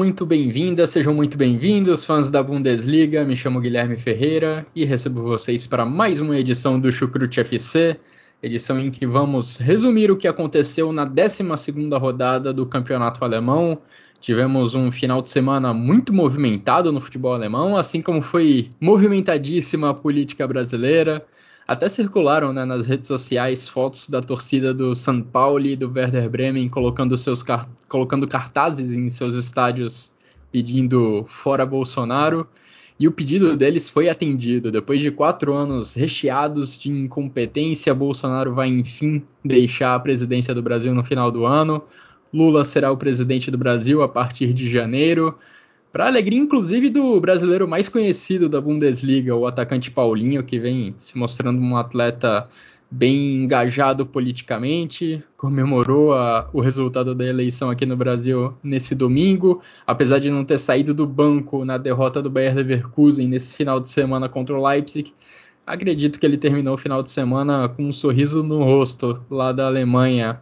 Muito bem-vindas, sejam muito bem-vindos, fãs da Bundesliga. Me chamo Guilherme Ferreira e recebo vocês para mais uma edição do Chucrute FC, edição em que vamos resumir o que aconteceu na 12 rodada do Campeonato Alemão. Tivemos um final de semana muito movimentado no futebol alemão, assim como foi movimentadíssima a política brasileira. Até circularam né, nas redes sociais fotos da torcida do São Paulo e do Werder Bremen colocando, seus car colocando cartazes em seus estádios pedindo fora Bolsonaro. E o pedido deles foi atendido. Depois de quatro anos recheados de incompetência, Bolsonaro vai enfim deixar a presidência do Brasil no final do ano. Lula será o presidente do Brasil a partir de janeiro. Para alegria, inclusive, do brasileiro mais conhecido da Bundesliga, o atacante Paulinho, que vem se mostrando um atleta bem engajado politicamente, comemorou a, o resultado da eleição aqui no Brasil nesse domingo, apesar de não ter saído do banco na derrota do Bayer Leverkusen nesse final de semana contra o Leipzig. Acredito que ele terminou o final de semana com um sorriso no rosto lá da Alemanha.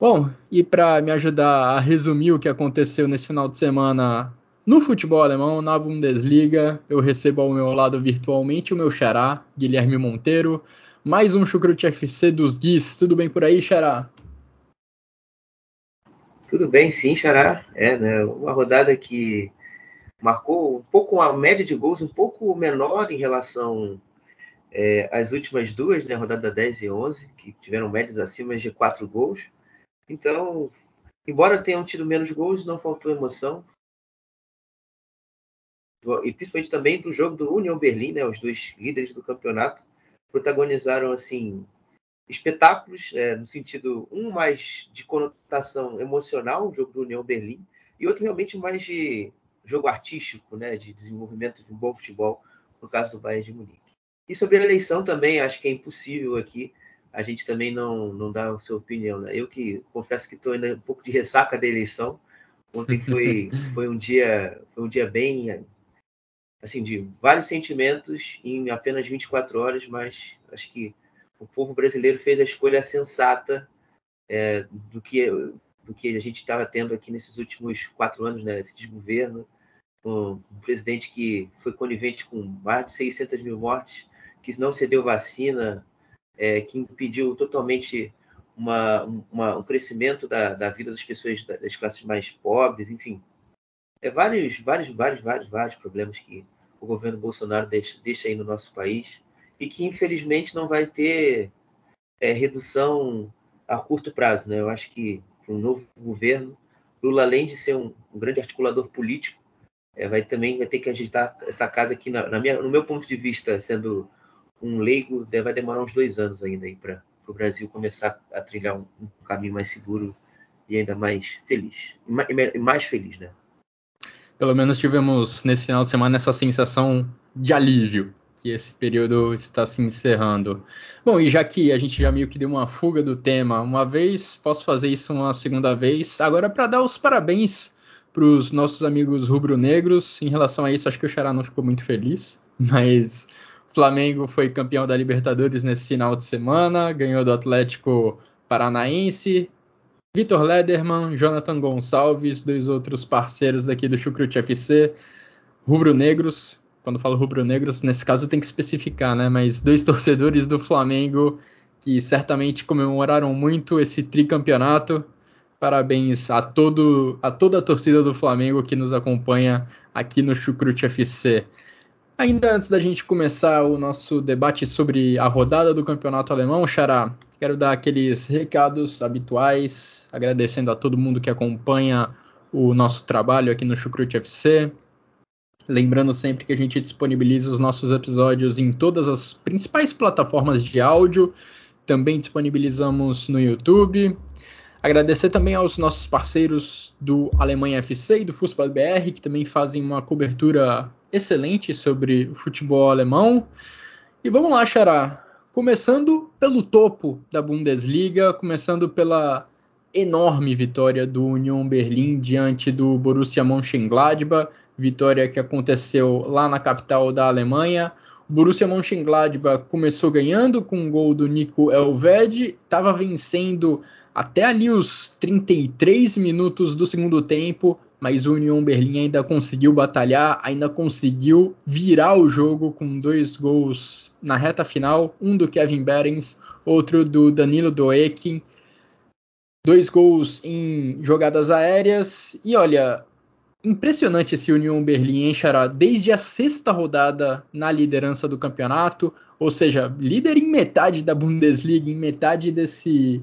Bom, e para me ajudar a resumir o que aconteceu nesse final de semana no futebol alemão, na Bundesliga, eu recebo ao meu lado virtualmente o meu xará, Guilherme Monteiro. Mais um Chucrute FC dos Guis. Tudo bem por aí, xará? Tudo bem, sim, xará. É, né, uma rodada que marcou um pouco a média de gols um pouco menor em relação é, às últimas duas, né, rodada 10 e 11, que tiveram médias acima de 4 gols. Então, embora tenham tido menos gols, não faltou emoção e principalmente também do jogo do União Berlim, né, os dois líderes do campeonato, protagonizaram assim espetáculos é, no sentido um mais de conotação emocional, o jogo do União Berlim, e outro realmente mais de jogo artístico, né, de desenvolvimento de um bom futebol, no caso do Bayern de Munique. E sobre a eleição também, acho que é impossível aqui a gente também não, não dar a sua opinião. Né? Eu que confesso que estou ainda um pouco de ressaca da eleição. Ontem foi, foi um dia foi um dia bem assim, de vários sentimentos em apenas 24 horas, mas acho que o povo brasileiro fez a escolha sensata é, do, que, do que a gente estava tendo aqui nesses últimos quatro anos, né, esse desgoverno, um, presidente que foi conivente com mais de 600 mil mortes, que não cedeu vacina, é, que impediu totalmente uma, uma, um crescimento da, da vida das pessoas das classes mais pobres, enfim, é vários, vários, vários, vários, vários problemas que o governo Bolsonaro deixa, deixa aí no nosso país e que infelizmente não vai ter é, redução a curto prazo, né? Eu acho que um novo governo, Lula além de ser um, um grande articulador político, é, vai também vai ter que agitar essa casa aqui na, na minha, no meu ponto de vista, sendo um leigo, vai demorar uns dois anos ainda aí para o Brasil começar a trilhar um, um, caminho mais seguro e ainda mais feliz e mais, e mais feliz, né? Pelo menos tivemos nesse final de semana essa sensação de alívio que esse período está se encerrando. Bom, e já que a gente já meio que deu uma fuga do tema uma vez, posso fazer isso uma segunda vez. Agora para dar os parabéns para os nossos amigos rubro-negros. Em relação a isso, acho que o Xará não ficou muito feliz, mas o Flamengo foi campeão da Libertadores nesse final de semana, ganhou do Atlético Paranaense, Vitor Lederman, Jonathan Gonçalves, dois outros parceiros daqui do Chucrute FC, rubro-negros. Quando falo rubro-negros, nesse caso tem que especificar, né? Mas dois torcedores do Flamengo que certamente comemoraram muito esse tricampeonato. Parabéns a, todo, a toda a torcida do Flamengo que nos acompanha aqui no Chucrute FC. Ainda antes da gente começar o nosso debate sobre a rodada do campeonato alemão, Xará, quero dar aqueles recados habituais, agradecendo a todo mundo que acompanha o nosso trabalho aqui no Chucrute FC. Lembrando sempre que a gente disponibiliza os nossos episódios em todas as principais plataformas de áudio, também disponibilizamos no YouTube. Agradecer também aos nossos parceiros do Alemanha FC e do Fußball BR, que também fazem uma cobertura excelente sobre o futebol alemão. E vamos lá, Xará. Começando pelo topo da Bundesliga, começando pela enorme vitória do Union Berlim diante do Borussia Mönchengladbach, vitória que aconteceu lá na capital da Alemanha. O Borussia Mönchengladbach começou ganhando com um gol do Nico Elvedi, estava vencendo até ali os 33 minutos do segundo tempo, mas o Union Berlim ainda conseguiu batalhar, ainda conseguiu virar o jogo com dois gols na reta final, um do Kevin Behrens, outro do Danilo Doekin, dois gols em jogadas aéreas e olha, impressionante esse Union Berlim, hein, Xará? Desde a sexta rodada na liderança do campeonato, ou seja, líder em metade da Bundesliga, em metade desse,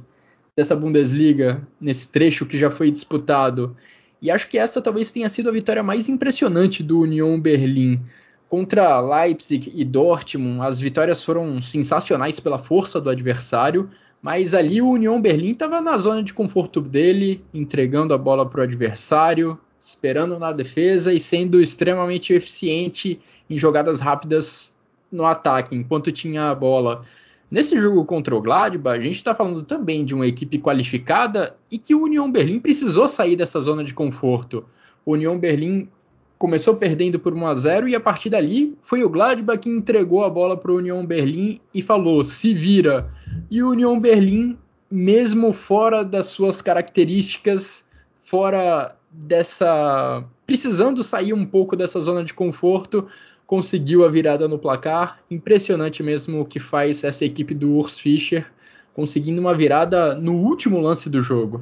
dessa Bundesliga, nesse trecho que já foi disputado. E acho que essa talvez tenha sido a vitória mais impressionante do Union Berlim. Contra Leipzig e Dortmund, as vitórias foram sensacionais pela força do adversário, mas ali o Union Berlim estava na zona de conforto dele, entregando a bola para o adversário, esperando na defesa e sendo extremamente eficiente em jogadas rápidas no ataque, enquanto tinha a bola. Nesse jogo contra o Gladbach, a gente está falando também de uma equipe qualificada e que o Union Berlim precisou sair dessa zona de conforto. O Union Berlim começou perdendo por 1 a 0 e a partir dali foi o Gladbach que entregou a bola para o Union Berlim e falou: se vira. E o Union Berlim, mesmo fora das suas características, fora dessa. precisando sair um pouco dessa zona de conforto, conseguiu a virada no placar. Impressionante mesmo o que faz essa equipe do Urs Fischer, conseguindo uma virada no último lance do jogo.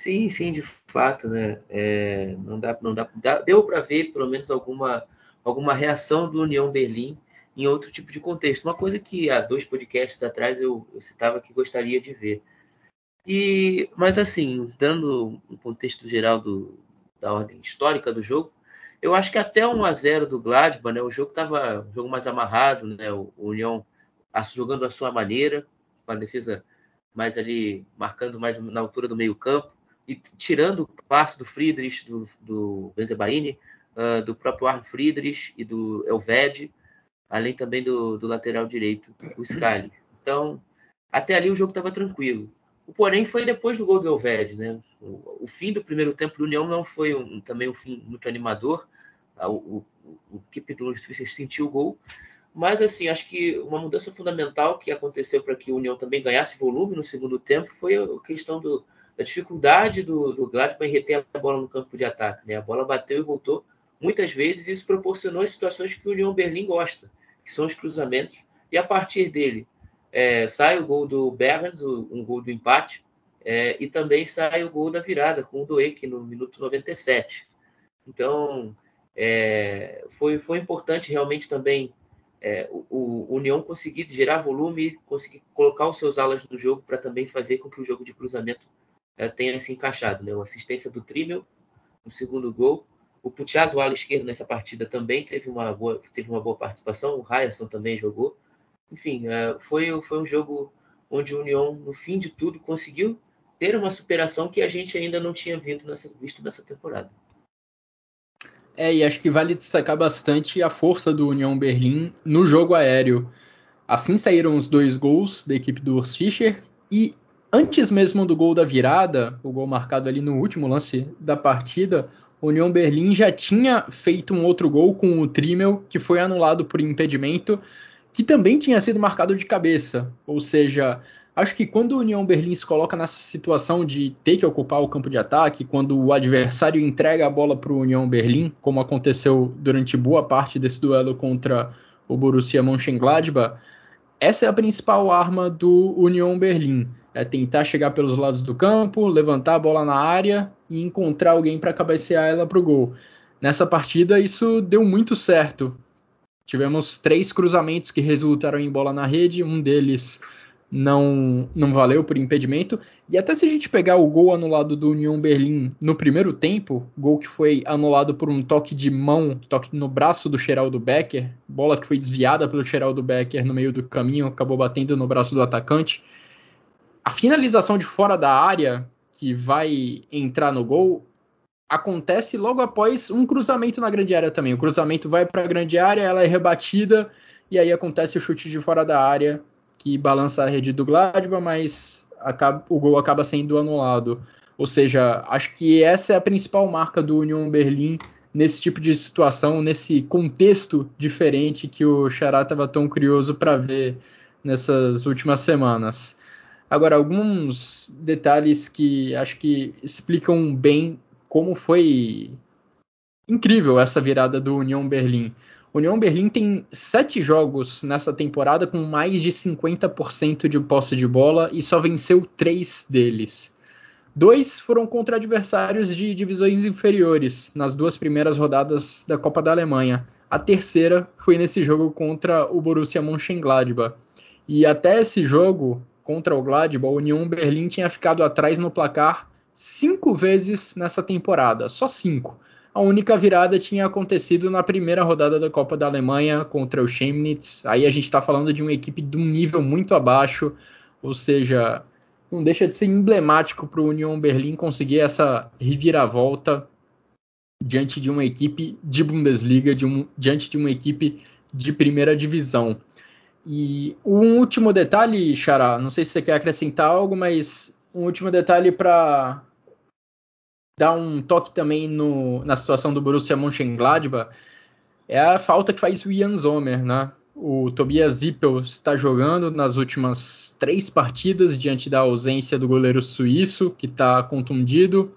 Sim, sim, de fato, né? É, não dá, não dá, deu para ver pelo menos alguma, alguma reação do União Berlim em outro tipo de contexto. Uma coisa que há dois podcasts atrás eu, eu citava que gostaria de ver. E, mas assim, dando um contexto geral do, da ordem histórica do jogo, eu acho que até 1 a 0 do Gladbach, né, o jogo estava um jogo mais amarrado, né, o, o União jogando à sua maneira, com a defesa mais ali marcando mais na altura do meio campo e tirando o passe do Friedrich, do, do Benzebaini, uh, do próprio Arno Friedrich e do Elved, além também do, do lateral direito, o Scali. Então, até ali o jogo estava tranquilo. O porém foi depois do gol do Elved, né? O, o, fim do primeiro tempo do União não foi um, também um fim muito animador. Ah, o, o, o equipe do Fischer sentiu o gol, mas assim acho que uma mudança fundamental que aconteceu para que o União também ganhasse volume no segundo tempo foi a questão do, da dificuldade do, do Gladbach em reter a bola no campo de ataque. Né? A bola bateu e voltou muitas vezes, isso proporcionou as situações que o União Berlim gosta, que são os cruzamentos, e a partir dele é, sai o gol do Berns, um gol do empate, é, e também sai o gol da virada com o Doek no minuto 97. Então, é, foi, foi importante realmente também é, o, o, União conseguir gerar volume, conseguir colocar os seus alas no jogo para também fazer com que o jogo de cruzamento é, tenha se encaixado. Né? Assistência do Trimmel no segundo gol. O Putiaz, o ala esquerdo, nessa partida também teve uma boa, teve uma boa participação. O Ryerson também jogou enfim, é, foi, foi um jogo onde o União, no fim de tudo, conseguiu ter uma superação que a gente ainda não tinha visto nessa, visto nessa temporada. É, e acho que vale destacar bastante a força do União Berlim no jogo aéreo. Assim saíram os dois gols da equipe do Urs Fischer e antes mesmo do gol da virada, o gol marcado ali no último lance da partida, o União Berlim já tinha feito um outro gol com o Trimmel, que foi anulado por impedimento, que também tinha sido marcado de cabeça. Ou seja, acho que quando o União Berlim se coloca nessa situação de ter que ocupar o campo de ataque, quando o adversário entrega a bola para o União Berlim, como aconteceu durante boa parte desse duelo contra o Borussia Mönchengladbach, essa é a principal arma do União Berlim. É tentar chegar pelos lados do campo, levantar a bola na área e encontrar alguém para cabecear ela para o gol. Nessa partida, isso deu muito certo. Tivemos três cruzamentos que resultaram em bola na rede, um deles não, não valeu por impedimento. E até se a gente pegar o gol anulado do Union Berlim no primeiro tempo, gol que foi anulado por um toque de mão, toque no braço do Geraldo Becker, bola que foi desviada pelo Geraldo Becker no meio do caminho, acabou batendo no braço do atacante. A finalização de fora da área, que vai entrar no gol, acontece logo após um cruzamento na grande área também. O cruzamento vai para a grande área, ela é rebatida, e aí acontece o chute de fora da área que balança a rede do Gladbach, mas acaba, o gol acaba sendo anulado. Ou seja, acho que essa é a principal marca do Union Berlim nesse tipo de situação, nesse contexto diferente que o Xará estava tão curioso para ver nessas últimas semanas. Agora, alguns detalhes que acho que explicam bem como foi incrível essa virada do Union Berlim. União Berlim tem sete jogos nessa temporada com mais de 50% de posse de bola e só venceu três deles. Dois foram contra adversários de divisões inferiores nas duas primeiras rodadas da Copa da Alemanha. A terceira foi nesse jogo contra o Borussia Mönchengladbach. E até esse jogo contra o Gladbach, o União Berlim tinha ficado atrás no placar cinco vezes nessa temporada, só cinco. A única virada tinha acontecido na primeira rodada da Copa da Alemanha contra o Chemnitz. Aí a gente está falando de uma equipe de um nível muito abaixo, ou seja, não deixa de ser emblemático para o Union Berlim conseguir essa reviravolta diante de uma equipe de Bundesliga, de um, diante de uma equipe de primeira divisão. E um último detalhe, Xará, não sei se você quer acrescentar algo, mas um último detalhe para dar um toque também no, na situação do Borussia Mönchengladbach é a falta que faz o Ian Zomer, né? O Tobias Zippel está jogando nas últimas três partidas diante da ausência do goleiro suíço, que está contundido.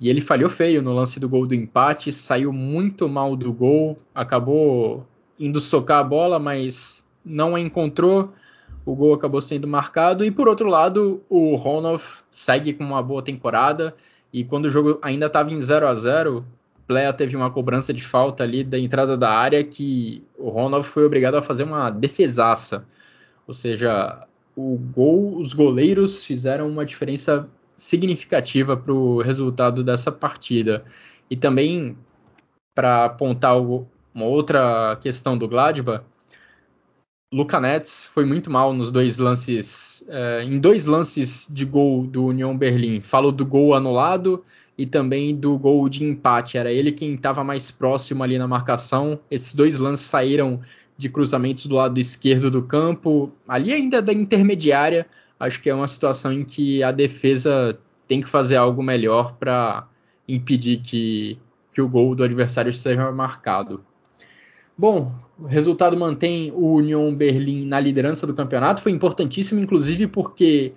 E ele falhou feio no lance do gol do empate, saiu muito mal do gol, acabou indo socar a bola, mas não a encontrou. O gol acabou sendo marcado. E por outro lado, o Ronov segue com uma boa temporada. E quando o jogo ainda estava em 0 a 0 o Plea teve uma cobrança de falta ali da entrada da área que o Ronald foi obrigado a fazer uma defesaça. Ou seja, o gol, os goleiros fizeram uma diferença significativa para o resultado dessa partida. E também, para apontar uma outra questão do Gladbach, Luca Netz foi muito mal nos dois lances, é, em dois lances de gol do União Berlim. Falo do gol anulado e também do gol de empate. Era ele quem estava mais próximo ali na marcação. Esses dois lances saíram de cruzamentos do lado esquerdo do campo, ali ainda da intermediária. Acho que é uma situação em que a defesa tem que fazer algo melhor para impedir que, que o gol do adversário seja marcado. Bom, o resultado mantém o Union Berlim na liderança do campeonato. Foi importantíssimo, inclusive, porque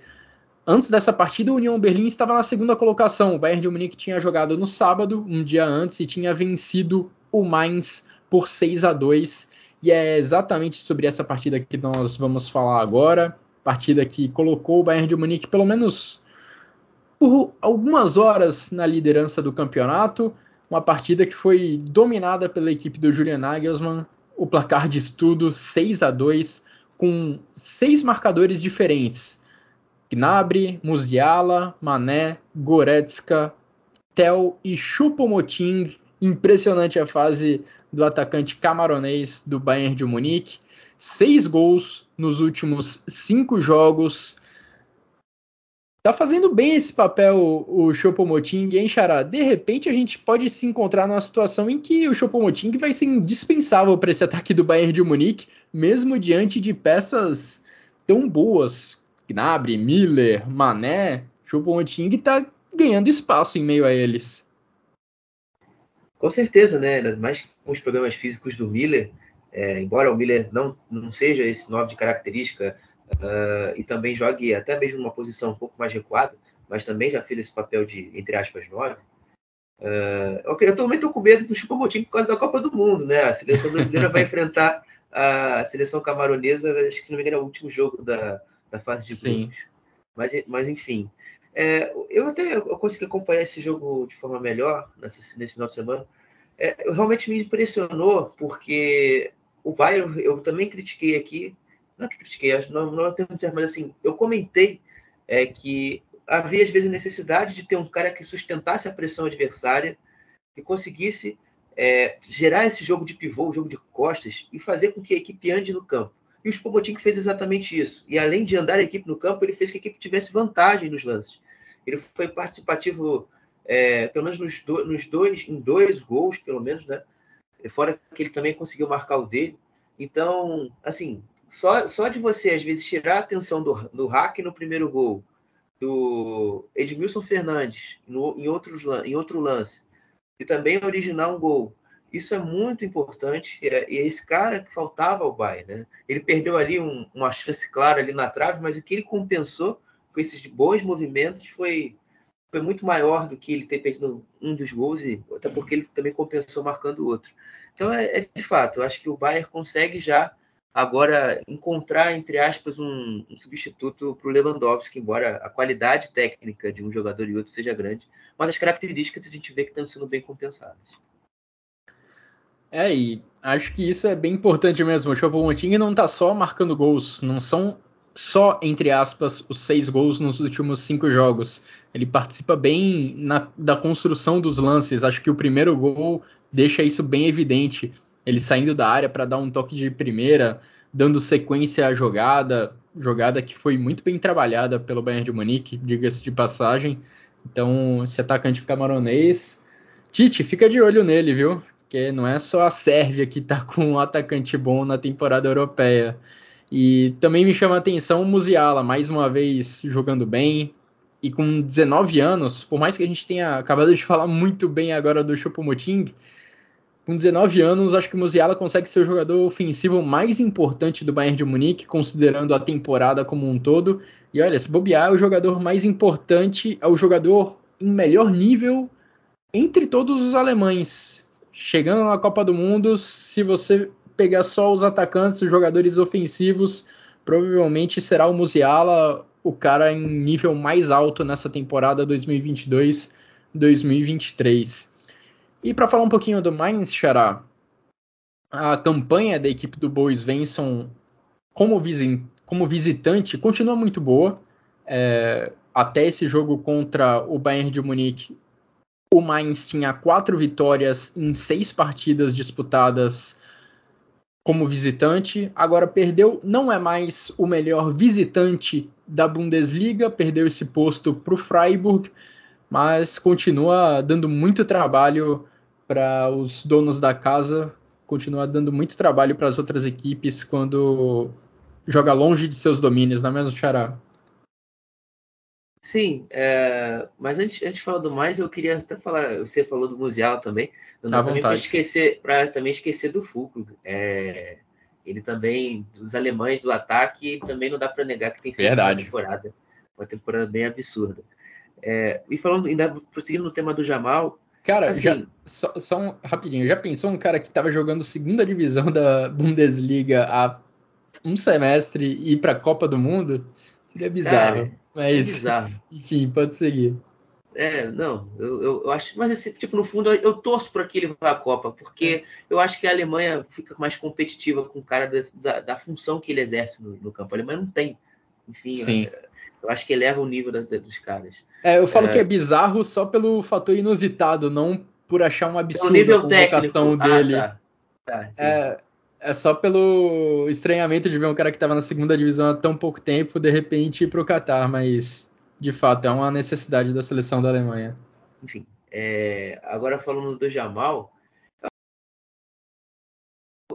antes dessa partida o Union Berlim estava na segunda colocação. O Bayern de Munique tinha jogado no sábado, um dia antes, e tinha vencido o Mainz por 6 a 2. E é exatamente sobre essa partida que nós vamos falar agora. Partida que colocou o Bayern de Munique pelo menos por algumas horas na liderança do campeonato uma partida que foi dominada pela equipe do Julian Nagelsmann, o placar de estudo 6 a 2 com seis marcadores diferentes. Gnabry, Musiala, Mané, Goretzka, Tel e Choupo-Moting. Impressionante a fase do atacante camaronês do Bayern de Munique. Seis gols nos últimos cinco jogos, Tá fazendo bem esse papel o Chopomoting, hein, Xará? De repente a gente pode se encontrar numa situação em que o Chopomoting vai ser indispensável para esse ataque do Bayern de Munique, mesmo diante de peças tão boas. Gnabry, Miller, Mané, Chopomoting tá ganhando espaço em meio a eles. Com certeza, né? Mais com os problemas físicos do Miller, é, embora o Miller não, não seja esse nome de característica uh, e também jogue até mesmo numa posição um pouco mais recuada, mas também já fez esse papel de, entre aspas, nove. Uh, eu, eu também estou com medo do Chupamotim por causa da Copa do Mundo, né? A seleção brasileira vai enfrentar a seleção camaronesa, acho que se não me engano é o último jogo da, da fase de grupos. Mas, mas enfim, é, eu até eu consegui acompanhar esse jogo de forma melhor nesse, nesse final de semana. É, realmente me impressionou porque o Bayern, eu também critiquei aqui não que critiquei, não, não é termo certo, mas assim, eu comentei é, que havia às vezes necessidade de ter um cara que sustentasse a pressão adversária, que conseguisse é, gerar esse jogo de pivô, jogo de costas e fazer com que a equipe ande no campo. E o Spobotin fez exatamente isso. E além de andar a equipe no campo, ele fez que a equipe tivesse vantagem nos lances. Ele foi participativo, é, pelo menos nos, do, nos, dois, em dois gols, pelo menos, né? Fora que ele também conseguiu marcar o dele. Então, assim, só, só de você, às vezes, tirar a atenção do, do hack no primeiro gol, do Edmilson Fernandes no, em, outros, em outro lance, e também originar um gol. Isso é muito importante, e é, é esse cara que faltava ao Bayern, né? Ele perdeu ali um, uma chance clara ali na trave, mas o que ele compensou com esses bons movimentos foi, foi muito maior do que ele ter perdido um dos gols, e até porque ele também compensou marcando o outro. Então, é, é de fato, eu acho que o Bayern consegue já agora encontrar, entre aspas, um, um substituto para o Lewandowski, embora a qualidade técnica de um jogador e outro seja grande, mas as características a gente vê que estão sendo bem compensadas. É, e acho que isso é bem importante mesmo. O Choupo-Moting não está só marcando gols, não são só, entre aspas, os seis gols nos últimos cinco jogos. Ele participa bem na, da construção dos lances. Acho que o primeiro gol deixa isso bem evidente ele saindo da área para dar um toque de primeira, dando sequência à jogada, jogada que foi muito bem trabalhada pelo Bayern de Munique, diga-se de passagem. Então, esse atacante camaronês, Tite, fica de olho nele, viu? Porque não é só a Sérvia que está com um atacante bom na temporada europeia. E também me chama a atenção o Musiala, mais uma vez jogando bem. E com 19 anos, por mais que a gente tenha acabado de falar muito bem agora do Choupo-Moting, com 19 anos, acho que o Musiala consegue ser o jogador ofensivo mais importante do Bayern de Munique, considerando a temporada como um todo. E olha, se bobear, é o jogador mais importante, é o jogador em melhor nível entre todos os alemães. Chegando na Copa do Mundo, se você pegar só os atacantes, os jogadores ofensivos, provavelmente será o Musiala o cara em nível mais alto nessa temporada 2022-2023. E para falar um pouquinho do Mainz, Xará, a campanha da equipe do Bois Venson como, como visitante continua muito boa. É, até esse jogo contra o Bayern de Munique, o Mainz tinha quatro vitórias em seis partidas disputadas como visitante. Agora perdeu, não é mais o melhor visitante da Bundesliga, perdeu esse posto para o Freiburg mas continua dando muito trabalho para os donos da casa, continua dando muito trabalho para as outras equipes quando joga longe de seus domínios, não é mesmo, Xará? Sim, é, mas antes, antes de falar do mais, eu queria até falar, você falou do Musial também, não dá também para esquecer, para também esquecer do Fulcro. É, ele também, dos alemães do ataque, também não dá para negar que tem feito Verdade. uma temporada, uma temporada bem absurda. É, e falando, ainda prosseguindo no tema do Jamal. Cara, assim, já, só, só um, rapidinho, já pensou um cara que estava jogando segunda divisão da Bundesliga há um semestre e ir para a Copa do Mundo? Seria bizarro. Cara, mas, é bizarro. enfim, pode seguir. É, não, eu, eu, eu, acho, mas assim, tipo, no fundo, eu, eu torço para que ele vá à Copa, porque é. eu acho que a Alemanha fica mais competitiva com o cara da, da, da função que ele exerce no, no, campo. A Alemanha não tem, enfim, Sim. É, eu acho que eleva o nível das, dos caras. É, eu falo é... que é bizarro só pelo fator inusitado, não por achar um absurdo a convocação técnico. dele. Ah, tá. Tá, é, é só pelo estranhamento de ver um cara que estava na segunda divisão há tão pouco tempo, de repente ir para o Qatar, mas de fato é uma necessidade da seleção da Alemanha. Enfim, é, agora falando do Jamal,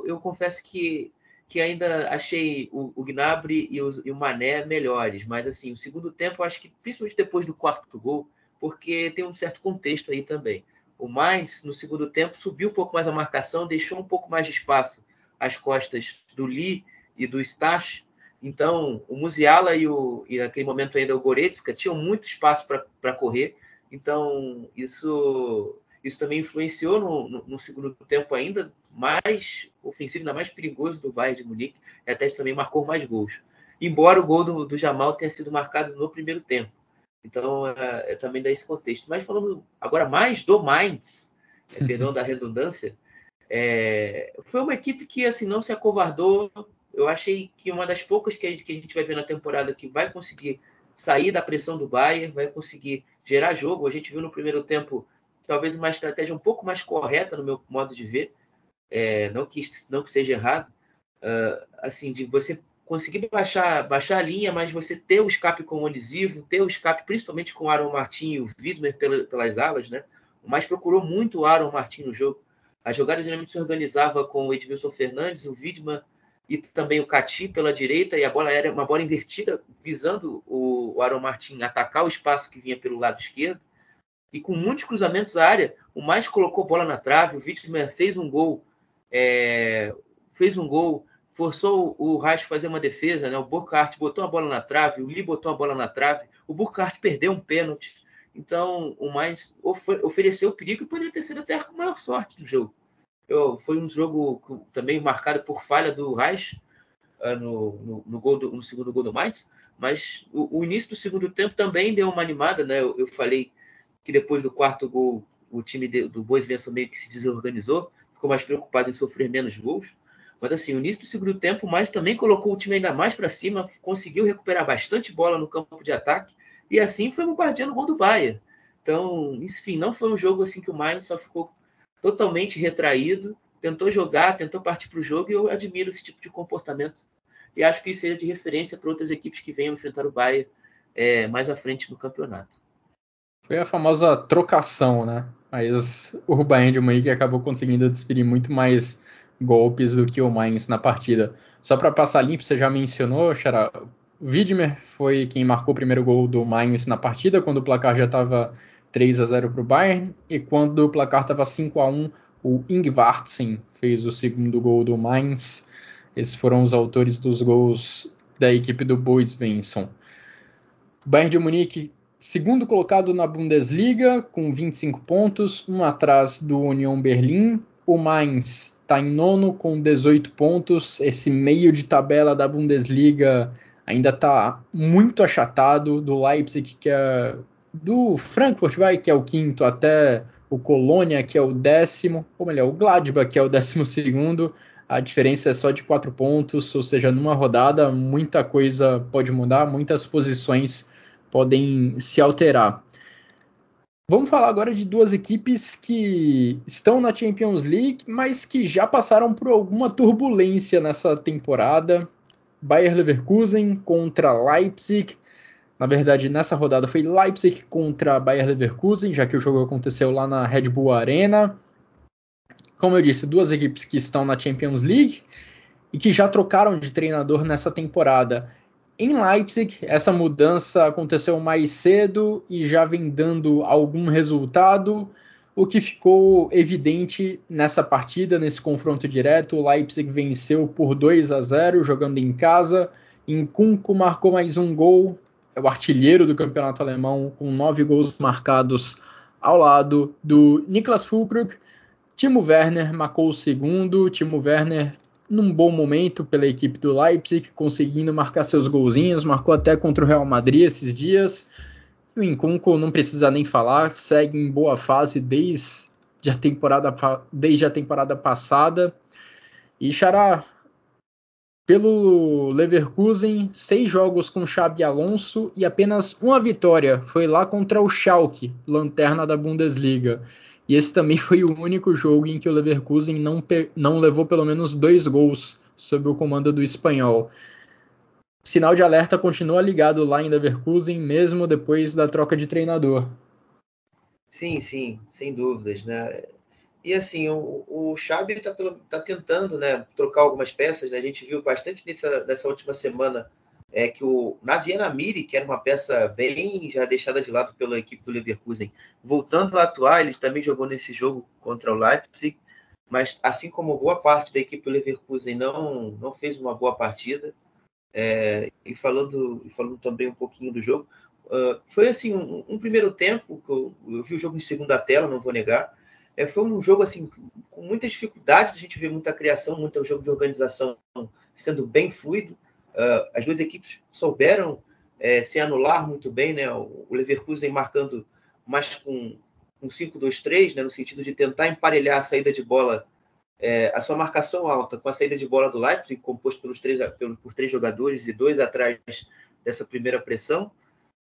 eu confesso que que ainda achei o, o Gnabry e o, e o, Mané melhores, mas assim, o segundo tempo, acho que principalmente depois do quarto gol, porque tem um certo contexto aí também. O mais no segundo tempo, subiu um pouco mais a marcação, deixou um pouco mais de espaço às costas do Lee e do Stash. Então, o Musiala e, o, e naquele momento ainda o Goretzka tinham muito espaço para correr. Então, isso isso também influenciou no, no, no, segundo tempo ainda mais ofensivo, ainda mais perigoso do Bayern de Munique. E até também marcou mais gols. Embora o gol do, do Jamal tenha sido marcado no primeiro tempo. Então, é, é também dá esse contexto. Mas falando agora mais do Mainz, é, perdão da redundância, é, foi uma equipe que assim não se acovardou, eu achei que uma das poucas que a, gente, que a gente vai ver na temporada que vai conseguir sair da pressão do Bayern, vai conseguir gerar jogo. A gente viu no primeiro tempo talvez uma estratégia um pouco mais correta no meu modo de ver, é, não, que, não que seja errado, uh, assim, de você conseguir baixar, baixar a linha, mas você ter o escape com o Onisivo, ter o escape principalmente com o Aaron Martin e o Widmer pelas alas, né? O mais procurou muito o Aaron Martin no jogo. A jogada geralmente se organizava com o Edmilson Fernandes, o Widmer e também o Cati pela direita, e a bola era uma bola invertida, visando o Aaron Martin atacar o espaço que vinha pelo lado esquerdo. E com muitos cruzamentos da área, o mais colocou bola na trave, o Widmer fez um gol, é, fez um gol, forçou o Reich fazer uma defesa, né? o Burkhardt botou a bola na trave, o Lee botou a bola na trave, o Burkhardt perdeu um pênalti. Então, o mais ofereceu perigo e poderia ter sido até com maior sorte do jogo. Eu, foi um jogo também marcado por falha do Reich uh, no, no, no, gol do, no segundo gol do Mainz, mas o, o, início do segundo tempo também deu uma animada, né? Eu, eu falei que depois do quarto gol o time de, do Bois Venção meio que se desorganizou, ficou mais preocupado em sofrer menos gols. Mas assim, o início do segundo tempo, mais também colocou o time ainda mais para cima, conseguiu recuperar bastante bola no campo de ataque e assim foi bombardeando o gol do Bahia. Então, enfim, não foi um jogo assim que o Mainz só ficou totalmente retraído, tentou jogar, tentou partir para o jogo, e eu admiro esse tipo de comportamento. E acho que isso seja de referência para outras equipes que venham enfrentar o Bahia é, mais à frente no campeonato. Foi a famosa trocação, né? Mas o Bayern de Munique acabou conseguindo desferir muito mais golpes do que o Mainz na partida. Só para passar limpo, você já mencionou, Xará, Widmer foi quem marcou o primeiro gol do Mainz na partida, quando o placar já estava 3 a 0 para o Bayern, e quando o placar estava 5 a 1 o Ingvartsen fez o segundo gol do Mainz. Esses foram os autores dos gols da equipe do Bois Svensson. Bayern de Munique, segundo colocado na Bundesliga, com 25 pontos, um atrás do Union Berlim. O Mainz está em nono com 18 pontos. Esse meio de tabela da Bundesliga ainda está muito achatado. Do Leipzig, que é do Frankfurt, vai, que é o quinto, até o Colônia, que é o décimo, ou melhor, o Gladbach, que é o décimo segundo. A diferença é só de quatro pontos, ou seja, numa rodada muita coisa pode mudar, muitas posições podem se alterar. Vamos falar agora de duas equipes que estão na Champions League, mas que já passaram por alguma turbulência nessa temporada. Bayer Leverkusen contra Leipzig. Na verdade, nessa rodada foi Leipzig contra Bayer Leverkusen, já que o jogo aconteceu lá na Red Bull Arena. Como eu disse, duas equipes que estão na Champions League e que já trocaram de treinador nessa temporada. Em Leipzig, essa mudança aconteceu mais cedo e já vem dando algum resultado. O que ficou evidente nessa partida, nesse confronto direto, o Leipzig venceu por 2 a 0 jogando em casa. Nkunku marcou mais um gol é o artilheiro do campeonato alemão, com nove gols marcados ao lado do Niklas Fulkrug. Timo Werner marcou o segundo. Timo Werner num bom momento pela equipe do Leipzig, conseguindo marcar seus golzinhos, marcou até contra o Real Madrid esses dias. O Nkunku não precisa nem falar, segue em boa fase desde a temporada, desde a temporada passada. E Xará, pelo Leverkusen, seis jogos com Xabi Alonso e apenas uma vitória. Foi lá contra o Schalke, lanterna da Bundesliga. E esse também foi o único jogo em que o Leverkusen não, não levou pelo menos dois gols sob o comando do espanhol. Sinal de alerta continua ligado lá em Leverkusen, mesmo depois da troca de treinador. Sim, sim, sem dúvidas, né? E assim, o, o Xabi está tá tentando né, trocar algumas peças. Né? A gente viu bastante nessa, nessa última semana é, que o Nadiana Miri, que era uma peça bem já deixada de lado pela equipe do Leverkusen, voltando a atuar, ele também jogou nesse jogo contra o Leipzig, mas assim como boa parte da equipe do Leverkusen não, não fez uma boa partida. É, e falando, falando também um pouquinho do jogo, uh, foi assim um, um, primeiro tempo que eu, eu vi o jogo em segunda tela, não vou negar, é, foi um jogo assim com muita dificuldade, a gente vê muita criação, muito jogo de organização sendo bem fluido. Uh, as duas equipes souberam é, se anular muito bem, né? O Leverkusen marcando mais com um 5-2-3, né? no sentido de tentar emparelhar a saída de bola é, a sua marcação alta com a saída de bola do Leipzig, composto pelos três, por três jogadores e dois atrás dessa primeira pressão.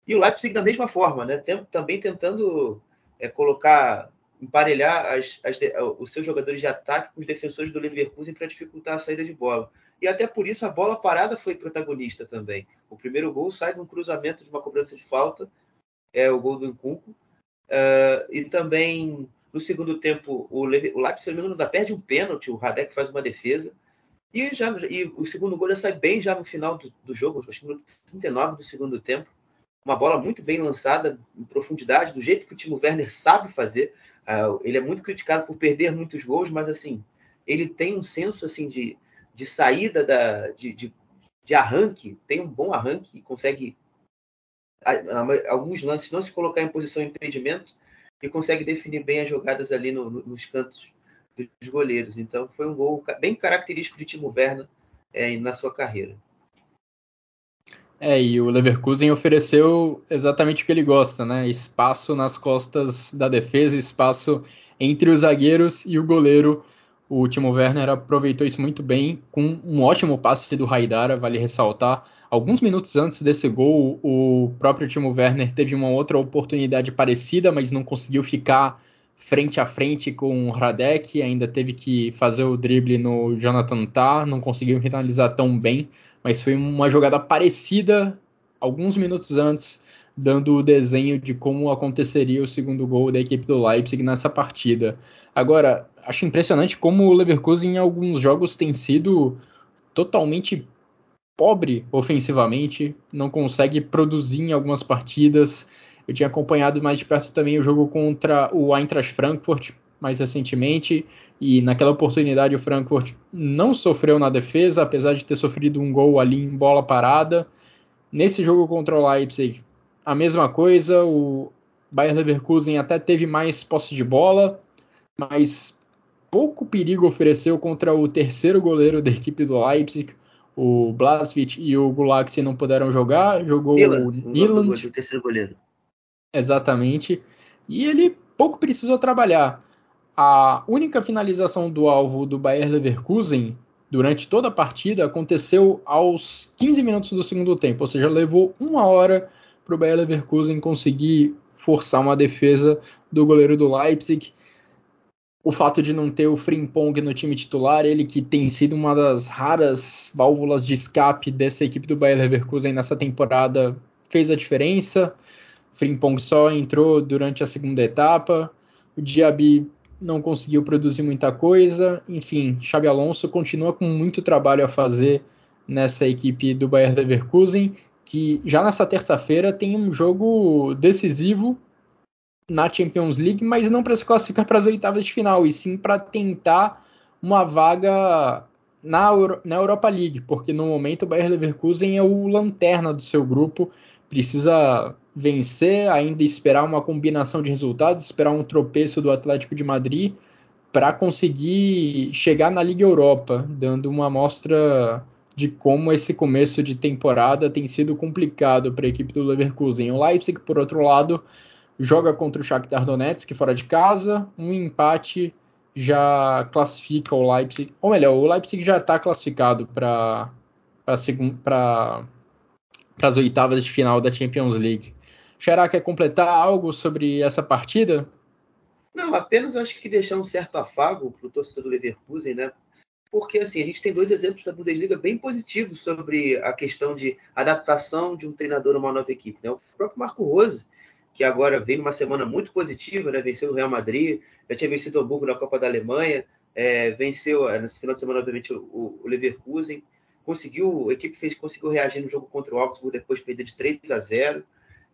E o Leipzig da mesma forma, né? Tem, também tentando é, colocar, emparelhar as, as, os seus jogadores de ataque com os defensores do Leverkusen para dificultar a saída de bola. E até por isso a bola parada foi protagonista também. O primeiro gol sai de um cruzamento de uma cobrança de falta, é o gol do Nkunku. Uh, e também no segundo tempo, o, Le o Leipzig, se não me engano, perde um pênalti, o Radek faz uma defesa. E, já, e o segundo gol já sai bem já no final do, do jogo, acho que no 39 do segundo tempo. Uma bola muito bem lançada, em profundidade, do jeito que o Timo Werner sabe fazer. Uh, ele é muito criticado por perder muitos gols, mas assim, ele tem um senso assim de, de saída, da, de, de, de arranque, tem um bom arranque consegue alguns lances não se colocar em posição de impedimento e consegue definir bem as jogadas ali no, no, nos cantos dos goleiros. Então foi um gol bem característico de Timo Werner é, na sua carreira. É, e o Leverkusen ofereceu exatamente o que ele gosta, né? Espaço nas costas da defesa, espaço entre os zagueiros e o goleiro. O Timo Werner aproveitou isso muito bem, com um ótimo passe do Haidara, vale ressaltar. Alguns minutos antes desse gol, o próprio Timo Werner teve uma outra oportunidade parecida, mas não conseguiu ficar frente a frente com o Radek, ainda teve que fazer o drible no Jonathan Tah, não conseguiu finalizar tão bem, mas foi uma jogada parecida alguns minutos antes, dando o desenho de como aconteceria o segundo gol da equipe do Leipzig nessa partida. Agora, acho impressionante como o Leverkusen em alguns jogos tem sido totalmente pobre ofensivamente, não consegue produzir em algumas partidas. Eu tinha acompanhado mais de perto também o jogo contra o Eintracht Frankfurt mais recentemente, e naquela oportunidade o Frankfurt não sofreu na defesa, apesar de ter sofrido um gol ali em bola parada. Nesse jogo contra o Leipzig, a mesma coisa, o Bayern Leverkusen até teve mais posse de bola, mas pouco perigo ofereceu contra o terceiro goleiro da equipe do Leipzig, o Blasvich e o Gulaxi não puderam jogar, jogou Milan, o Niland. O terceiro goleiro. Exatamente. E ele pouco precisou trabalhar. A única finalização do alvo do Bayer Leverkusen durante toda a partida aconteceu aos 15 minutos do segundo tempo, ou seja, levou uma hora para o Bayer Leverkusen conseguir forçar uma defesa do goleiro do Leipzig o fato de não ter o Frimpong no time titular, ele que tem sido uma das raras válvulas de escape dessa equipe do Bayer Leverkusen nessa temporada, fez a diferença. O Frimpong só entrou durante a segunda etapa. O Diaby não conseguiu produzir muita coisa. Enfim, Xabi Alonso continua com muito trabalho a fazer nessa equipe do Bayer Leverkusen, que já nessa terça-feira tem um jogo decisivo na Champions League, mas não para se classificar para as oitavas de final, e sim para tentar uma vaga na, Euro, na Europa League, porque no momento o Bayer Leverkusen é o lanterna do seu grupo, precisa vencer, ainda esperar uma combinação de resultados, esperar um tropeço do Atlético de Madrid para conseguir chegar na Liga Europa, dando uma amostra de como esse começo de temporada tem sido complicado para a equipe do Leverkusen. O Leipzig, por outro lado, joga contra o Shakhtar Donetsk fora de casa, um empate já classifica o Leipzig, ou melhor, o Leipzig já está classificado para para as oitavas de final da Champions League. Xará quer completar algo sobre essa partida? Não, apenas acho que deixar um certo afago para o torcedor do Leverkusen, né? Porque assim, a gente tem dois exemplos da Bundesliga bem positivos sobre a questão de adaptação de um treinador a uma nova equipe. Né? O próprio Marco Rose, que agora vem numa semana muito positiva, né? Venceu o Real Madrid, já tinha vencido o Hamburgo na Copa da Alemanha, é, venceu é, nesse final de semana, obviamente, o, o, Leverkusen. Conseguiu, a equipe fez, conseguiu reagir no jogo contra o Augsburg, depois de perder de 3 a 0.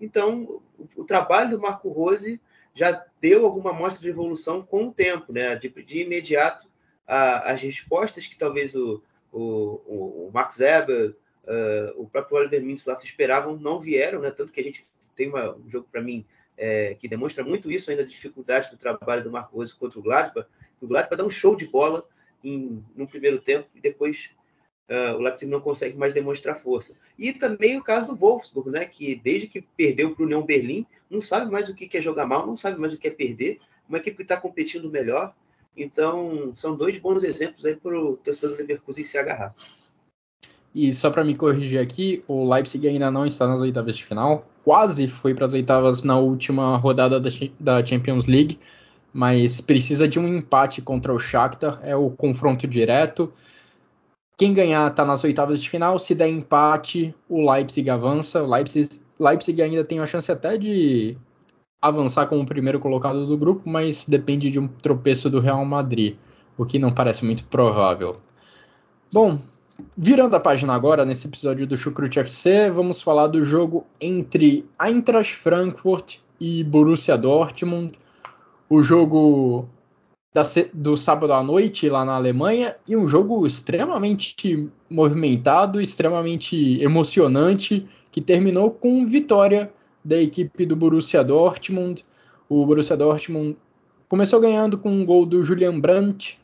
Então, o, o, trabalho do Marco Rose já deu alguma amostra de evolução com o tempo, né? De, de imediato, as respostas que talvez o, o, o Max Eber, uh, o próprio Oliver Mintzlaff esperavam não vieram, né? Tanto que a gente tem uma, um jogo para mim é, que demonstra muito isso ainda a dificuldade do trabalho do Marco Rose contra o Gladbach. O Gladbach dá um show de bola em, no primeiro tempo e depois uh, o Leipzig não consegue mais demonstrar força. E também o caso do Wolfsburg, né, que desde que perdeu para o União Berlim, não sabe mais o que é jogar mal, não sabe mais o que é perder, uma equipe que está competindo melhor. Então, são dois bons exemplos aí para o torcedor do Leverkusen se agarrar. E só para me corrigir aqui, o Leipzig ainda não está nas oitavas de final. Quase foi para as oitavas na última rodada da Champions League, mas precisa de um empate contra o Shakhtar, é o confronto direto. Quem ganhar está nas oitavas de final. Se der empate, o Leipzig avança. O Leipzig, Leipzig ainda tem a chance até de avançar como primeiro colocado do grupo, mas depende de um tropeço do Real Madrid, o que não parece muito provável. Bom, virando a página agora, nesse episódio do Chucrute FC, vamos falar do jogo entre Eintracht Frankfurt e Borussia Dortmund. O jogo da, do sábado à noite lá na Alemanha e um jogo extremamente movimentado, extremamente emocionante, que terminou com vitória da equipe do Borussia Dortmund. O Borussia Dortmund começou ganhando com um gol do Julian Brandt.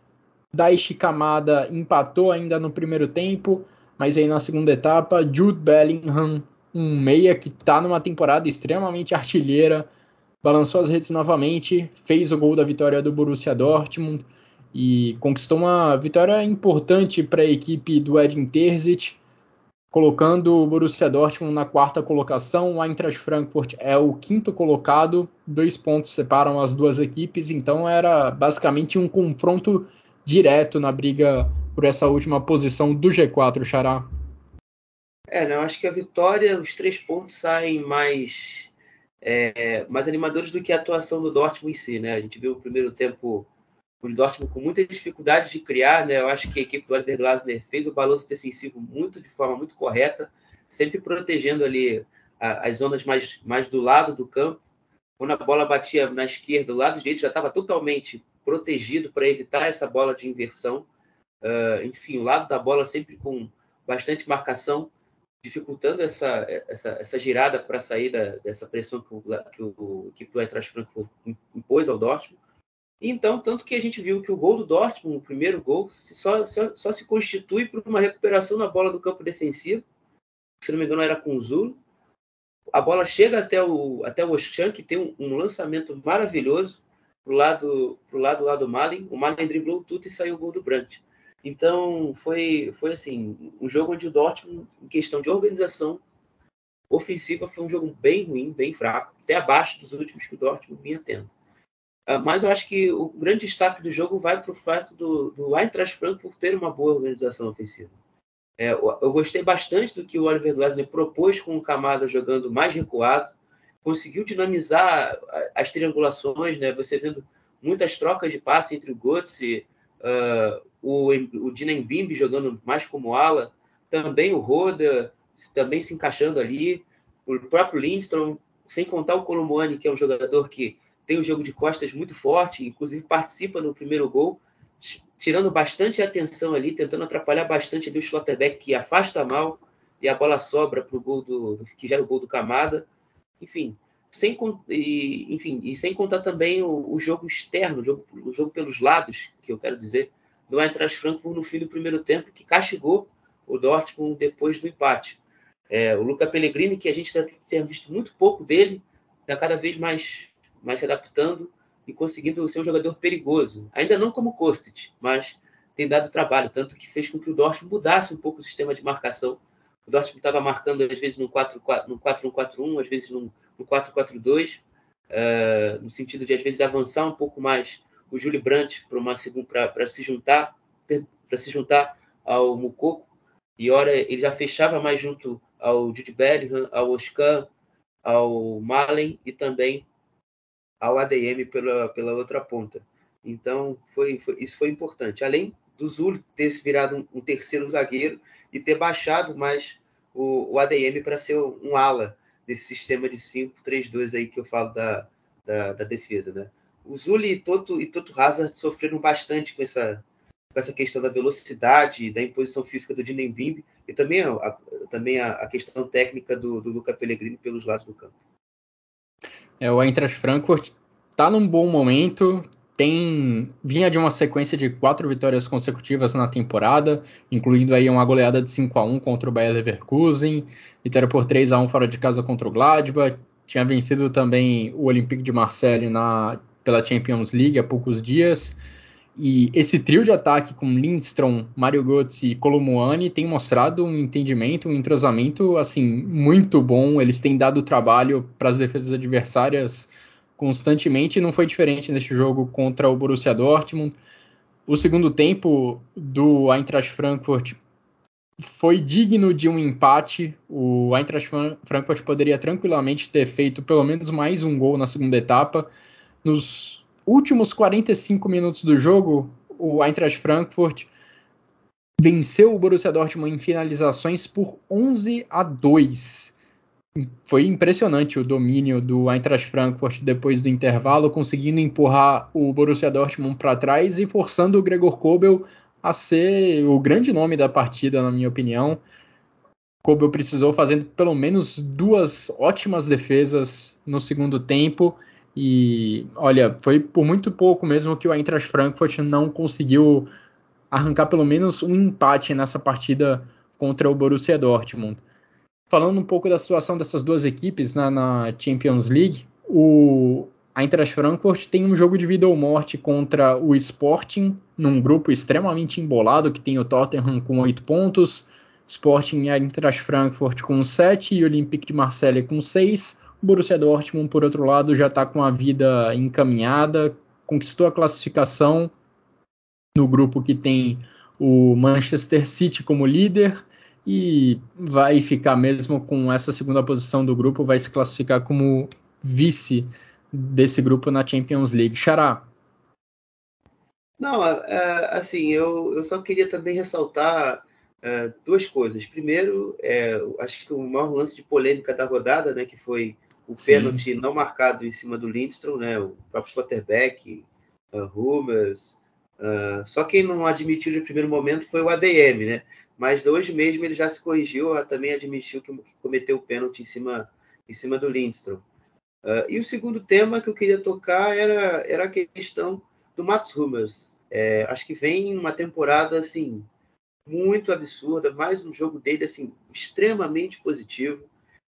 Daichi Kamada empatou ainda no primeiro tempo, mas aí na segunda etapa, Jude Bellingham, um meia que está numa temporada extremamente artilheira, balançou as redes novamente, fez o gol da vitória do Borussia Dortmund e conquistou uma vitória importante para a equipe do Edin Terzic colocando o Borussia Dortmund na quarta colocação, o Eintracht Frankfurt é o quinto colocado, dois pontos separam as duas equipes, então era basicamente um confronto direto na briga por essa última posição do G4, Xará. É, não, acho que a vitória, os três pontos saem mais, é, mais animadores do que a atuação do Dortmund em si, né? A gente viu o primeiro tempo o Dortmund com muita dificuldade de criar, né? Eu acho que a equipe do Oliver Glasner fez o balanço defensivo muito de forma muito correta, sempre protegendo ali a, as zonas mais, mais do lado do campo. Quando a bola batia na esquerda, o lado direito já estava totalmente protegido para evitar essa bola de inversão. Uh, enfim, o lado da bola sempre com bastante marcação, dificultando essa, essa, essa girada para sair da, dessa pressão que o, que o equipe do Eintracht Frankfurt impôs ao Dortmund. Então, tanto que a gente viu que o gol do Dortmund, o primeiro gol, só, só, só se constitui por uma recuperação na bola do campo defensivo. Se não me engano, era com o Zulo. A bola chega até o, até o Oschan, que tem um, um lançamento maravilhoso pro lado, pro lado lá do Malen. O Malen driblou tudo e saiu o gol do Brandt. Então, foi, foi assim, um jogo onde o Dortmund, em questão de organização ofensiva, foi um jogo bem ruim, bem fraco, até abaixo dos últimos que o Dortmund vinha tendo. Ah, mas eu acho que o grande destaque do jogo vai para o fato do, do Eintracht Frankfurt ter uma boa organização ofensiva. É, eu gostei bastante do que o Oliver Glasner propôs com o Camada jogando mais recuado, conseguiu dinamizar as triangulações, né? Você vendo muitas trocas de passe entre o Götze, uh, o, o Bimbi jogando mais como ala, também o Roda também se encaixando ali, o próprio Lindstrom, sem contar o Colomboani, que é um jogador que tem um jogo de costas muito forte, inclusive participa no primeiro gol, tirando bastante atenção ali, tentando atrapalhar bastante ali o Schlotterbeck, que afasta mal e a bola sobra para o gol do, que gera o gol do Camada. Enfim, sem, e, enfim, e sem contar também o, o jogo externo, o jogo, o jogo, pelos lados, que eu quero dizer, do Eintracht Frankfurt no fim do primeiro tempo, que castigou o Dortmund depois do empate. É, o Luca Pellegrini, que a gente tinha visto muito pouco dele, está cada vez mais mas se adaptando e conseguindo ser um jogador perigoso. Ainda não como Kostic, mas tem dado trabalho, tanto que fez com que o Dortmund mudasse um pouco o sistema de marcação. O Dortmund estava marcando às vezes no 4-1-4-1, às vezes no 4-4-2, uh, no sentido de às vezes avançar um pouco mais o Júlio Brandt para se juntar para se juntar ao Mukoko, e ora ele já fechava mais junto ao Jude Bellingham, ao Oscar, ao Malen e também ao ADM pela, pela outra ponta. Então, foi, foi, isso foi importante. Além do Zul ter se virado um, um, terceiro zagueiro e ter baixado mais o, o ADM para ser um ala desse sistema de 5-3-2 aí que eu falo da, da, da, defesa. Né? O Zul e Toto, e Toto Hazard sofreram bastante com essa, com essa questão da velocidade, da imposição física do Dinembimbe e também, a, também a, a questão técnica do, do Luca Pellegrini pelos lados do campo. É, o Eintracht Frankfurt está num bom momento, tem vinha de uma sequência de quatro vitórias consecutivas na temporada, incluindo aí uma goleada de 5 a 1 contra o Bayer Leverkusen, vitória por 3 a 1 fora de casa contra o Gladbach, tinha vencido também o Olympique de Marseille na pela Champions League há poucos dias. E esse trio de ataque com Lindstrom, Mario Götze e Colomuani tem mostrado um entendimento, um entrosamento assim muito bom. Eles têm dado trabalho para as defesas adversárias constantemente. Não foi diferente neste jogo contra o Borussia Dortmund. O segundo tempo do Eintracht Frankfurt foi digno de um empate. O Eintracht Frankfurt poderia tranquilamente ter feito pelo menos mais um gol na segunda etapa. Nos últimos 45 minutos do jogo, o Eintracht Frankfurt venceu o Borussia Dortmund em finalizações por 11 a 2. Foi impressionante o domínio do Eintracht Frankfurt depois do intervalo, conseguindo empurrar o Borussia Dortmund para trás e forçando o Gregor Kobel a ser o grande nome da partida, na minha opinião. Kobel precisou fazendo pelo menos duas ótimas defesas no segundo tempo e olha, foi por muito pouco mesmo que o Eintracht Frankfurt não conseguiu arrancar pelo menos um empate nessa partida contra o Borussia Dortmund. Falando um pouco da situação dessas duas equipes na, na Champions League, o Eintracht Frankfurt tem um jogo de vida ou morte contra o Sporting, num grupo extremamente embolado, que tem o Tottenham com 8 pontos, Sporting e Eintracht Frankfurt com 7 e Olympique de Marseille com 6. Borussia Dortmund, por outro lado, já está com a vida encaminhada, conquistou a classificação no grupo que tem o Manchester City como líder e vai ficar mesmo com essa segunda posição do grupo, vai se classificar como vice desse grupo na Champions League. Xará. Não, é, assim, eu, eu só queria também ressaltar é, duas coisas. Primeiro, é, acho que o maior lance de polêmica da rodada, né, que foi o Sim. pênalti não marcado em cima do Lindstrom, né? O próprio Slotterbeck, uh, Hummels. Uh, só quem não admitiu de primeiro momento foi o ADM, né? Mas hoje mesmo ele já se corrigiu, também admitiu que cometeu o pênalti em cima, em cima do Lindstrom. Uh, e o segundo tema que eu queria tocar era, era a questão do Mats Hummels. É, acho que vem uma temporada assim muito absurda, mais um jogo dele assim extremamente positivo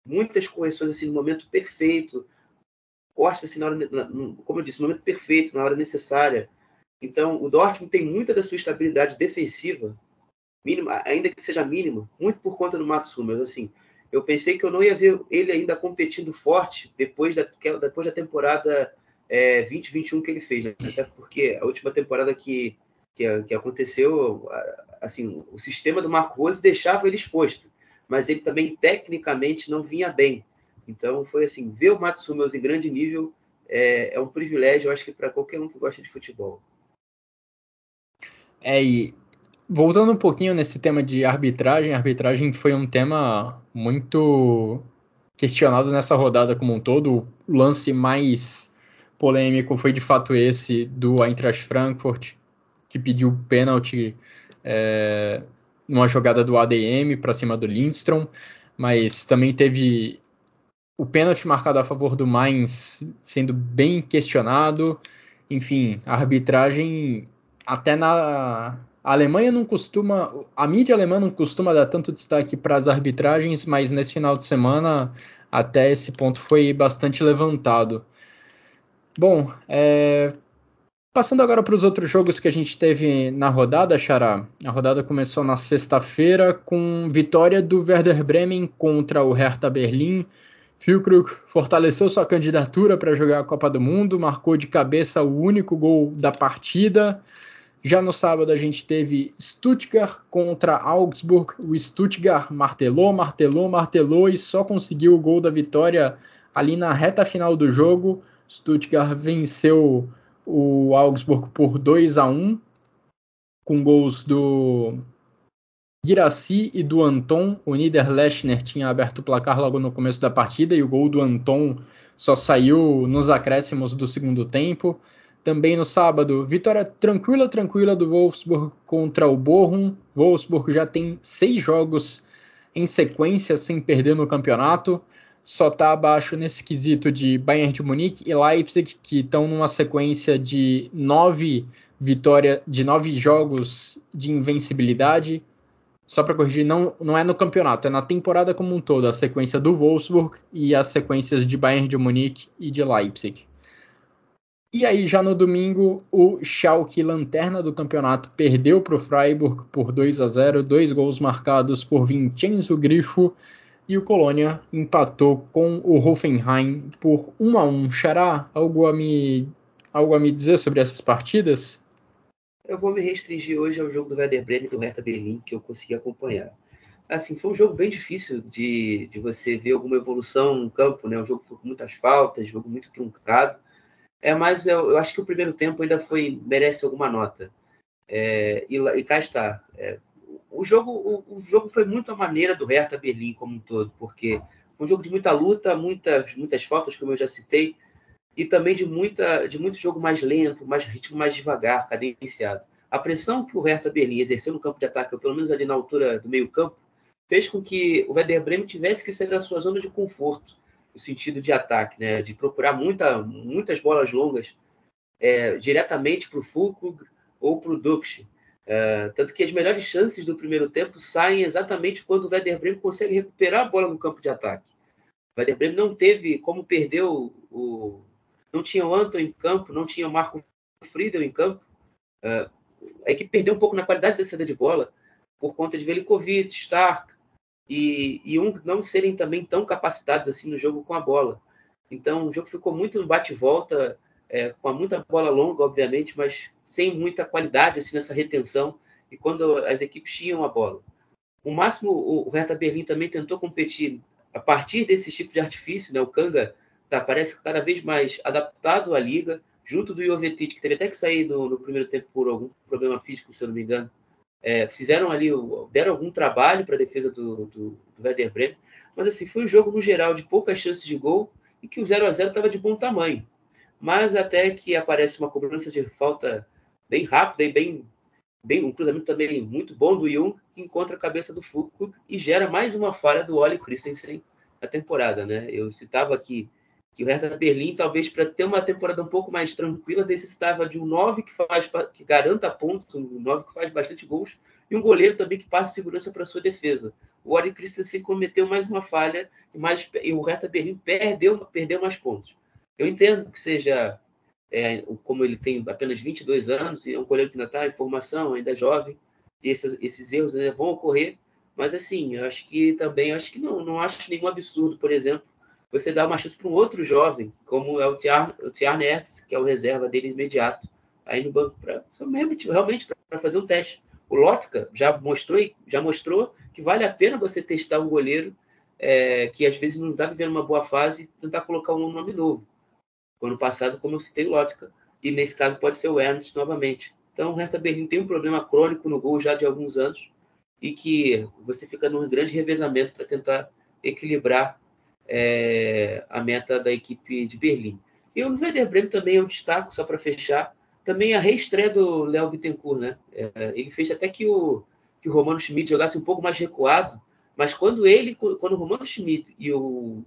muitas correções assim no momento perfeito, cortes assim na hora, na, como eu disse, no momento perfeito, na hora necessária. Então, o Dortmund tem muita da sua estabilidade defensiva, mínima, ainda que seja mínima, muito por conta do Mats Hummels. Assim, eu pensei que eu não ia ver ele ainda competindo forte depois da, depois da temporada é, 2021 que ele fez, né? até porque a última temporada que, que, que aconteceu, assim, o sistema do Marco Rose deixava ele exposto mas ele também tecnicamente não vinha bem. Então foi assim, ver o Mats Hummels em grande nível é, é um privilégio, eu acho que para qualquer um que gosta de futebol. É, e voltando um pouquinho nesse tema de arbitragem, arbitragem foi um tema muito questionado nessa rodada como um todo. O lance mais polêmico foi de fato esse do Eintracht Frankfurt, que pediu pênalti é, numa jogada do ADM para cima do Lindstrom, mas também teve o pênalti marcado a favor do Mainz sendo bem questionado. Enfim, a arbitragem até na a Alemanha não costuma, a mídia alemã não costuma dar tanto destaque para as arbitragens, mas nesse final de semana até esse ponto foi bastante levantado. Bom, é, Passando agora para os outros jogos que a gente teve na rodada, Xará. A rodada começou na sexta-feira com vitória do Werder Bremen contra o Hertha Berlim. Füllkrug fortaleceu sua candidatura para jogar a Copa do Mundo, marcou de cabeça o único gol da partida. Já no sábado a gente teve Stuttgart contra Augsburg. O Stuttgart martelou, martelou, martelou e só conseguiu o gol da vitória ali na reta final do jogo. Stuttgart venceu o Augsburg por 2 a 1 com gols do Girassi e do Anton. O Niederlechner tinha aberto o placar logo no começo da partida e o gol do Anton só saiu nos acréscimos do segundo tempo. Também no sábado, vitória tranquila, tranquila do Wolfsburg contra o Bochum. Wolfsburg já tem seis jogos em sequência sem perder no campeonato só está abaixo nesse quesito de Bayern de Munique e Leipzig, que estão numa sequência de nove vitórias, de nove jogos de invencibilidade. Só para corrigir, não, não é no campeonato, é na temporada como um todo, a sequência do Wolfsburg e as sequências de Bayern de Munique e de Leipzig. E aí, já no domingo, o Schalke, lanterna do campeonato, perdeu para o Freiburg por 2 a 0, dois gols marcados por Vincenzo Grifo, e o Colônia empatou com o Hoffenheim por 1 a 1. Xará, algo a me, algo a me dizer sobre essas partidas? Eu vou me restringir hoje ao jogo do Werder Bremen e do Hertha Berlim, que eu consegui acompanhar. Assim, foi um jogo bem difícil de, de você ver alguma evolução no campo, né? Um jogo com muitas faltas, jogo muito truncado. É, mas eu, eu acho que o primeiro tempo ainda foi merece alguma nota. É, e, e, cá está. É, o, jogo, o, o, jogo foi muito a maneira do Hertha Berlim como um todo, porque foi um jogo de muita luta, muitas, muitas faltas, como eu já citei, e também de, muita, de muito jogo mais lento, mais ritmo mais devagar, cadenciado. A pressão que o Hertha Berlim exerceu no campo de ataque, pelo menos ali na altura do meio campo, fez com que o Werder Bremen tivesse que sair da sua zona de conforto, no sentido de ataque, né? de procurar muita, muitas bolas longas é, diretamente para o Fulkrug ou para o Dux. É, tanto que as melhores chances do primeiro tempo saem exatamente quando o Werder Bremen consegue recuperar a bola no campo de ataque. O Werder Bremen não teve, como perdeu o. Não tinha o Anton em campo, não tinha o Marco Friedel em campo. É, a equipe perdeu um pouco na qualidade da saída de bola por conta de Velikovic, Stark, e, e um não serem também tão capacitados assim no jogo com a bola. Então o jogo ficou muito no bate-volta, é, com muita bola longa, obviamente, mas sem muita qualidade assim nessa retenção e quando as equipes tinham a bola. O máximo, o Hertha Berlim também tentou competir a partir desse tipo de artifício, né? O Kanga tá, parece cada vez mais adaptado à liga, junto do Jovetic, que teve até que sair no, no primeiro tempo por algum problema físico, se eu não me engano é, fizeram ali, deram algum trabalho para a defesa do, do, do Werder Bremen, mas assim, foi um jogo no geral de poucas chances de gol e que o 0 a 0 estava de bom tamanho. Mas até que aparece uma cobrança de falta bem rápida e bem, bem um cruzamento também muito bom do Jung, que encontra a cabeça do Fulco e gera mais uma falha do Oli Christensen na temporada. Né? Eu citava aqui que o Hertha Berlim, talvez para ter uma temporada um pouco mais tranquila, necessitava de um 9 que, faz, que garanta pontos, um 9 que faz bastante gols, e um goleiro também que passe segurança para sua defesa. O Ori Christensen cometeu mais uma falha e, mais, e o Hertha Berlim perdeu, perdeu mais pontos. Eu entendo que seja, é, como ele tem apenas 22 anos, e é um goleiro que ainda está em formação, ainda é jovem, esses, esses erros né, vão ocorrer, mas assim, eu acho que também, acho que não, não acho nenhum absurdo, por exemplo, você dá uma chance para um outro jovem, como é o Tiar Nertz, que é o reserva dele imediato, aí no banco, pra, realmente para fazer um teste. O Lotka já mostrou, já mostrou que vale a pena você testar um goleiro é, que às vezes não está vivendo uma boa fase e tentar colocar um nome novo. No ano passado, como eu citei o e nesse caso pode ser o Ernst novamente. Então, o Hertha Berlim tem um problema crônico no gol já de alguns anos e que você fica num grande revezamento para tentar equilibrar é, a meta da equipe de Berlim. E o Werder Bremen também é um destaque, só para fechar, também a reestreia do Léo Bittencourt, né? É, ele fez até que o, que o Romano Schmidt jogasse um pouco mais recuado, mas quando ele, quando o Romano Schmidt e o,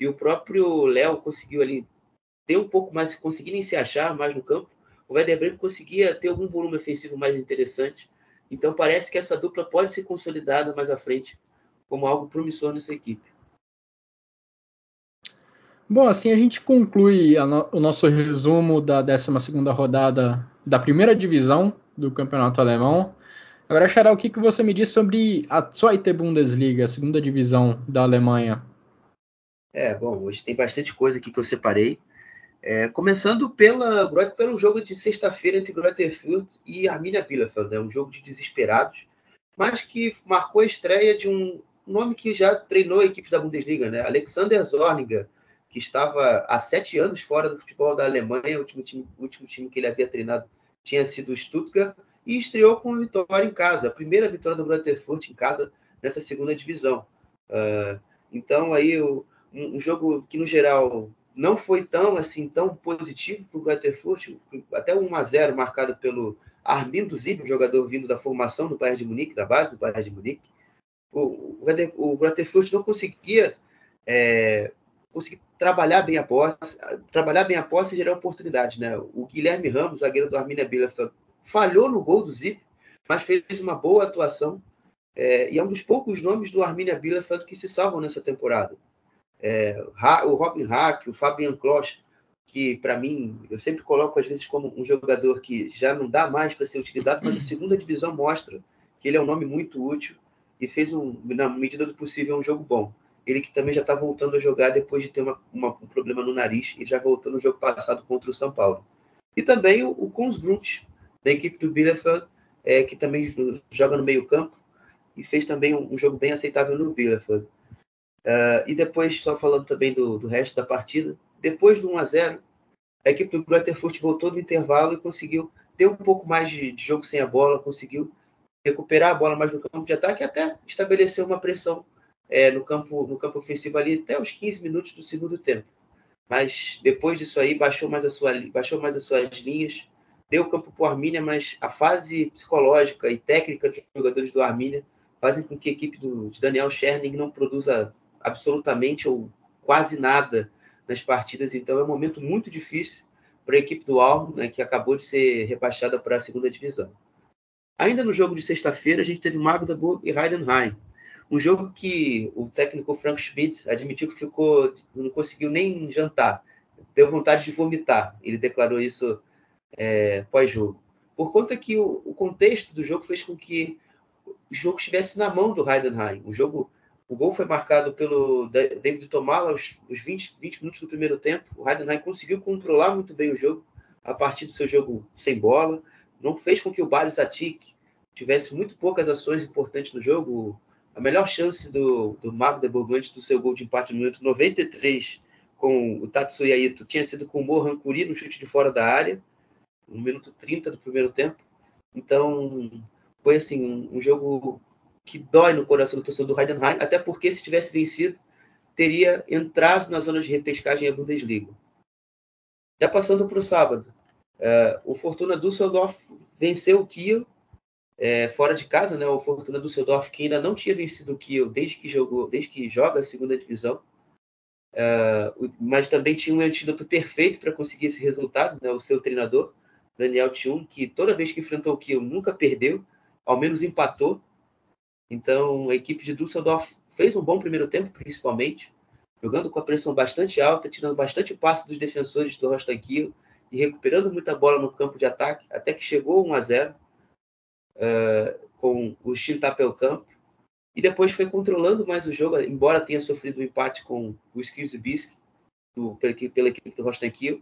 e o próprio Léo conseguiu ali ter um pouco mais, conseguirem se achar mais no campo, o Werder Bremen conseguia ter algum volume ofensivo mais interessante. Então parece que essa dupla pode ser consolidada mais à frente como algo promissor nessa equipe. Bom, assim a gente conclui no, o nosso resumo da 12 rodada da primeira divisão do campeonato alemão. Agora, Xará, o que, que você me diz sobre a Zweite Bundesliga, a segunda divisão da Alemanha? É, bom, hoje tem bastante coisa aqui que eu separei. É, começando pela, pelo jogo de sexta-feira entre Fürth e Arminia Bielefeld, né, um jogo de desesperados, mas que marcou a estreia de um nome que já treinou a equipe da Bundesliga, né, Alexander Zorniger, que estava há sete anos fora do futebol da Alemanha. O último time, o último time que ele havia treinado tinha sido o Stuttgart e estreou com vitória em casa, a primeira vitória do Butterfurt em casa nessa segunda divisão. Uh, então aí o, um, um, jogo que no geral não foi tão assim tão positivo para o Butterfurt, até 1 a 0 marcado pelo Armindo Zib, jogador vindo da formação do Bayern de Munique, da base do Bayern de Munique. O, o, não conseguia é, conseguir trabalhar bem a posse, trabalhar bem a posse e gerar oportunidades, né? O Guilherme Ramos, zagueiro do Arminia Bielefeld, falhou no gol do Zip, mas fez uma boa atuação é, e é um dos poucos nomes do Arminia Bielefeld que se salvam nessa temporada. É, o Robin Hack, o Fabian Kloss, que para mim, eu sempre coloco às vezes como um jogador que já não dá mais para ser utilizado, mas a segunda divisão mostra que ele é um nome muito útil e fez, um, na medida do possível, um jogo bom. Ele que também já está voltando a jogar depois de ter uma, uma, um problema no nariz e já voltou no jogo passado contra o São Paulo. E também o, o Kons Brunt, da equipe do Bielefeld, é, que também joga no meio campo e fez também um, um jogo bem aceitável no Bielefeld. Uh, e depois, só falando também do, do resto da partida, depois do 1 a 0 a equipe do Grutterfurt voltou do intervalo e conseguiu ter um pouco mais de, de, jogo sem a bola, conseguiu recuperar a bola mais no campo de ataque e até estabelecer uma pressão é, no, campo, no campo ofensivo ali até os 15 minutos do segundo tempo. Mas depois disso aí, baixou mais, a sua, baixou mais as suas linhas, deu campo para o Armínia, mas a fase psicológica e técnica dos jogadores do Armínia fazem com que a equipe do, de Daniel Scherning não produza absolutamente ou quase nada nas partidas. Então é um momento muito difícil para a equipe do Almo, né, que acabou de ser rebaixada para a segunda divisão. Ainda no jogo de sexta-feira, a gente teve Magdeburg e Heidenheim. Um jogo que o técnico Frank Schmidt admitiu que ficou, não conseguiu nem jantar, deu vontade de vomitar. Ele declarou isso é, pós-jogo. Por conta que o, o, contexto do jogo fez com que o jogo estivesse na mão do Heidenheim. O jogo o gol foi marcado pelo David Tomala aos, 20, 20 minutos do primeiro tempo. O Heidenheim conseguiu controlar muito bem o jogo a partir do seu jogo sem bola. Não fez com que o Baris Atik tivesse muito poucas ações importantes no jogo. A melhor chance do, do Mago de Bourgogne do seu gol de empate no minuto 93 com o Tatsuya Ito tinha sido com o Mohan Kuri no chute de fora da área, no minuto 30 do primeiro tempo. Então, foi assim, um, um jogo que dói no coração do torcedor do Heidenheim, até porque se tivesse vencido, teria entrado na zona de repescagem a Bundesliga. Já passando para o sábado, uh, o Fortuna Düsseldorf venceu o Kiel é, fora de casa, né? O Fortuna Düsseldorf que ainda não tinha vencido o Kiel desde que jogou, desde que joga a segunda divisão, uh, mas também tinha um antídoto perfeito para conseguir esse resultado, né? O seu treinador Daniel Thun, que toda vez que enfrentou o Kiel nunca perdeu, ao menos empatou então, a equipe de Düsseldorf fez um bom primeiro tempo, principalmente, jogando com a pressão bastante alta, tirando bastante passe dos defensores do Rostanquilo e recuperando muita bola no campo de ataque, até que chegou 1 a 0 uh, com o Chintapelkamp. E depois foi controlando mais o jogo, embora tenha sofrido um empate com o Skilsbisk pela, equipe do Rostanquilo.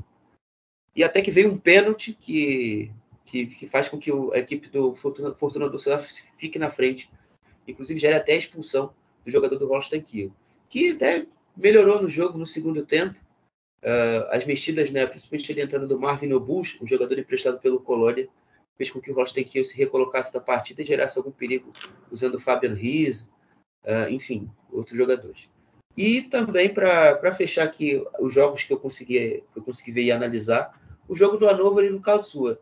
E até que veio um pênalti que, que, que faz com que o, a equipe do Fortuna, Fortuna do Sul fique na frente inclusive gera até a expulsão do jogador do Holstein Kiel, que até melhorou no jogo no segundo tempo. Uh, as mexidas, né, principalmente ele entrando do Marvin Obus, um jogador emprestado pelo Colônia, fez com que o Holstein Kiel se recolocasse da partida e gerasse algum perigo usando o Fabian Ries, uh, enfim, outros jogadores. E também, para fechar aqui os jogos que eu consegui, eu consegui ver e analisar, o jogo do Anova ali no Karlsruhe.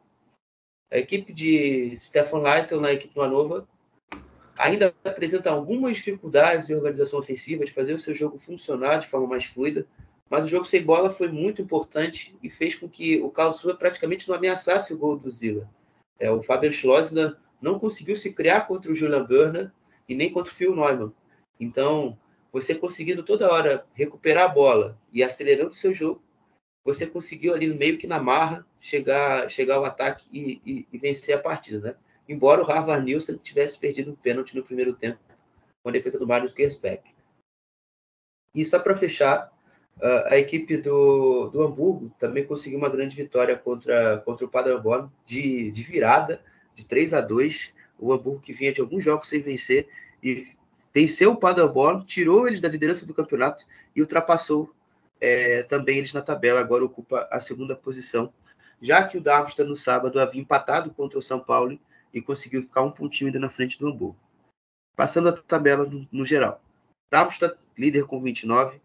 A equipe de Stefan Leitl na equipe do Anova ainda apresenta algumas dificuldades em organização ofensiva, de fazer o seu jogo funcionar de forma mais fluida, mas o jogo sem bola foi muito importante e fez com que o Karlsruhe praticamente não ameaçasse o gol do Zila. É, o Fabian Schlossner não conseguiu se criar contra o Julian Burner e nem contra o Phil Neumann. Então, você conseguindo toda hora recuperar a bola e acelerando o seu jogo, você conseguiu ali meio que na marra chegar, chegar ao ataque e, e, e vencer a partida, né? Embora o Harvard Nilsson tivesse perdido um pênalti no primeiro tempo com a defesa do Marius Gersbeck. E só para fechar, a equipe do, do Hamburgo também conseguiu uma grande vitória contra, contra o Paderborn de, de virada, de 3 a 2 O Hamburgo que vinha de alguns jogos sem vencer e venceu o Paderborn, tirou eles da liderança do campeonato e ultrapassou é, também eles na tabela. Agora ocupa a segunda posição, já que o Darmstadt no sábado havia empatado contra o São Paulo e conseguiu ficar um pontinho ainda na frente do Hamburgo. Passando a tabela no, no geral. Darmstadt, líder com 29,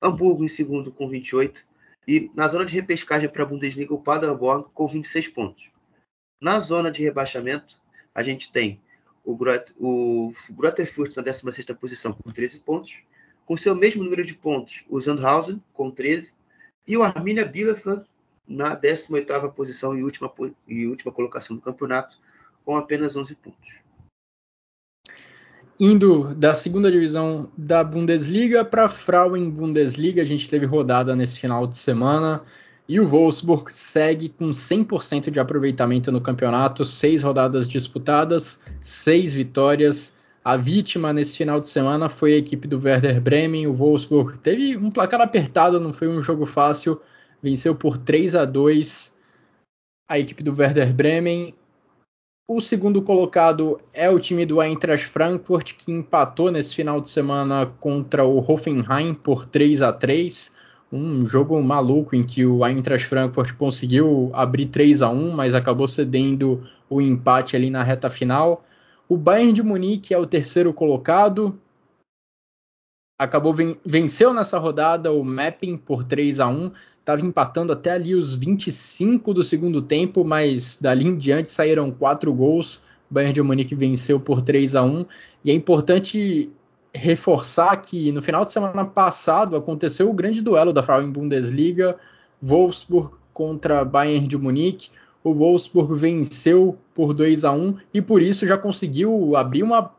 Hamburgo em segundo com 28 e na zona de repescagem para a Bundesliga o Paderborn com 26 pontos. Na zona de rebaixamento, a gente tem o, Grot, o Grotterfurt na 16ª posição com 13 pontos, com seu mesmo número de pontos o Sandhausen com 13 e o Arminia Bielefeld na 18ª posição e última, e última colocação do campeonato com apenas 11 pontos. Indo da segunda divisão da Bundesliga para a Frauen Bundesliga, a gente teve rodada nesse final de semana. E o Wolfsburg segue com 100% de aproveitamento no campeonato, seis rodadas disputadas, seis vitórias. A vítima nesse final de semana foi a equipe do Werder Bremen. O Wolfsburg teve um placar apertado, não foi um jogo fácil, venceu por 3 a 2 a equipe do Werder Bremen. O segundo colocado é o time do Eintracht Frankfurt, que empatou nesse final de semana contra o Hoffenheim por 3 a 3 um jogo maluco em que o Eintracht Frankfurt conseguiu abrir 3 a 1 mas acabou cedendo o empate ali na reta final. O Bayern de Munique é o terceiro colocado, acabou ven venceu nessa rodada o Mapping por 3 a 1 estava empatando até ali os 25 do segundo tempo, mas dali em diante saíram quatro gols. Bayern de Munique venceu por 3 a 1 e é importante reforçar que no final de semana passado aconteceu o grande duelo da Frauen Bundesliga, Wolfsburg contra Bayern de Munique. O Wolfsburg venceu por 2 a 1 e por isso já conseguiu abrir uma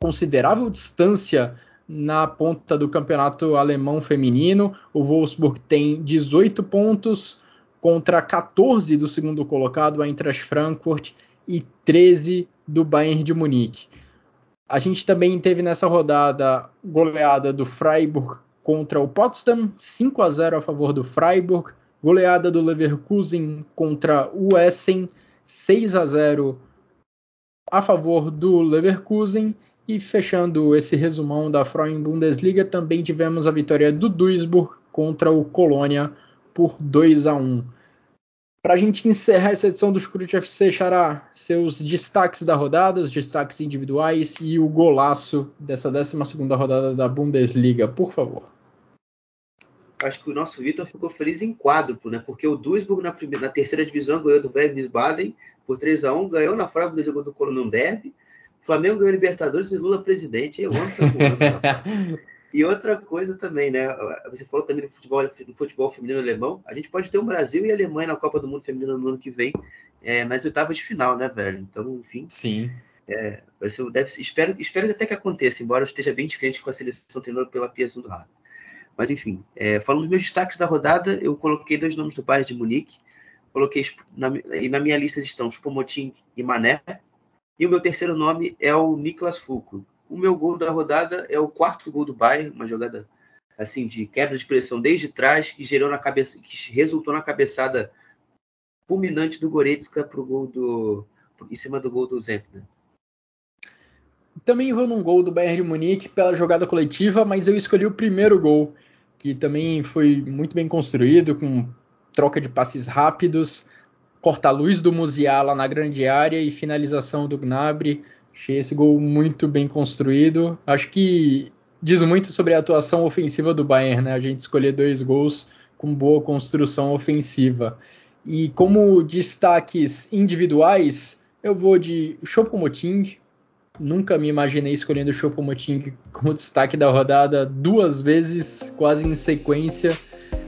considerável distância na ponta do campeonato alemão feminino. O Wolfsburg tem 18 pontos contra 14 do segundo colocado, a Eintracht Frankfurt, e 13 do Bayern de Munique. A gente também teve nessa rodada goleada do Freiburg contra o Potsdam, 5 a 0 a favor do Freiburg. Goleada do Leverkusen contra o Essen, 6 a 0 a favor do Leverkusen. E fechando esse resumão da Frauen Bundesliga, também tivemos a vitória do Duisburg contra o Colônia por 2 a 1. Para a gente encerrar essa edição do Scrute FC, Xará, seus destaques da rodada, os destaques individuais e o golaço dessa 12 rodada da Bundesliga, por favor. Acho que o nosso Vitor ficou feliz em quádruplo, né? Porque o Duisburg na, primeira, na terceira divisão ganhou do Werder Baden por 3 a 1 ganhou na Freiburg Bundesliga do Colônia Derby. Flamengo ganhou Libertadores e Lula presidente. Eu amo E outra coisa também, né? Você falou também do futebol, do futebol feminino alemão. A gente pode ter um Brasil e Alemanha na Copa do Mundo Feminino no ano que vem, é, nas oitavas de final, né, velho? Então, enfim. Sim. É, deve, espero, espero até que aconteça, embora eu esteja bem descrente com a seleção treinada pela Pia Rado. Mas, enfim, é, falando dos meus destaques da rodada, eu coloquei dois nomes do Bayern de Munique. Coloquei, na, e na minha lista estão Spomoting e Mané. E o meu terceiro nome é o Niklas Fulcro o meu gol da rodada é o quarto gol do Bayern, uma jogada assim de quebra de pressão desde trás que gerou na cabeça, que resultou na cabeçada fulminante do Goretzka pro gol do em cima do gol do Zentner. Também vou num gol do Bayern de Munique pela jogada coletiva, mas eu escolhi o primeiro gol, que também foi muito bem construído, com troca de passes rápidos, corta-luz do Musiala na grande área e finalização do Gnabry Achei esse gol muito bem construído. Acho que diz muito sobre a atuação ofensiva do Bayern, né? A gente escolher dois gols com boa construção ofensiva. E como destaques individuais, eu vou de Choupo-Moting. Nunca me imaginei escolhendo o Choupo-Moting como destaque da rodada duas vezes, quase em sequência.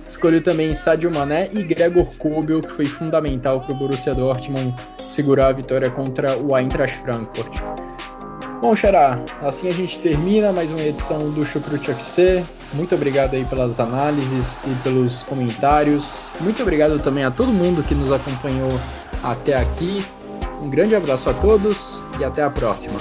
Escolhi também Sadio Mané e Gregor Kobel, que foi fundamental para o Borussia Dortmund segurar a vitória contra o Eintracht Frankfurt. Bom, Xará, assim a gente termina mais uma edição do Chucrute FC. Muito obrigado aí pelas análises e pelos comentários. Muito obrigado também a todo mundo que nos acompanhou até aqui. Um grande abraço a todos e até a próxima.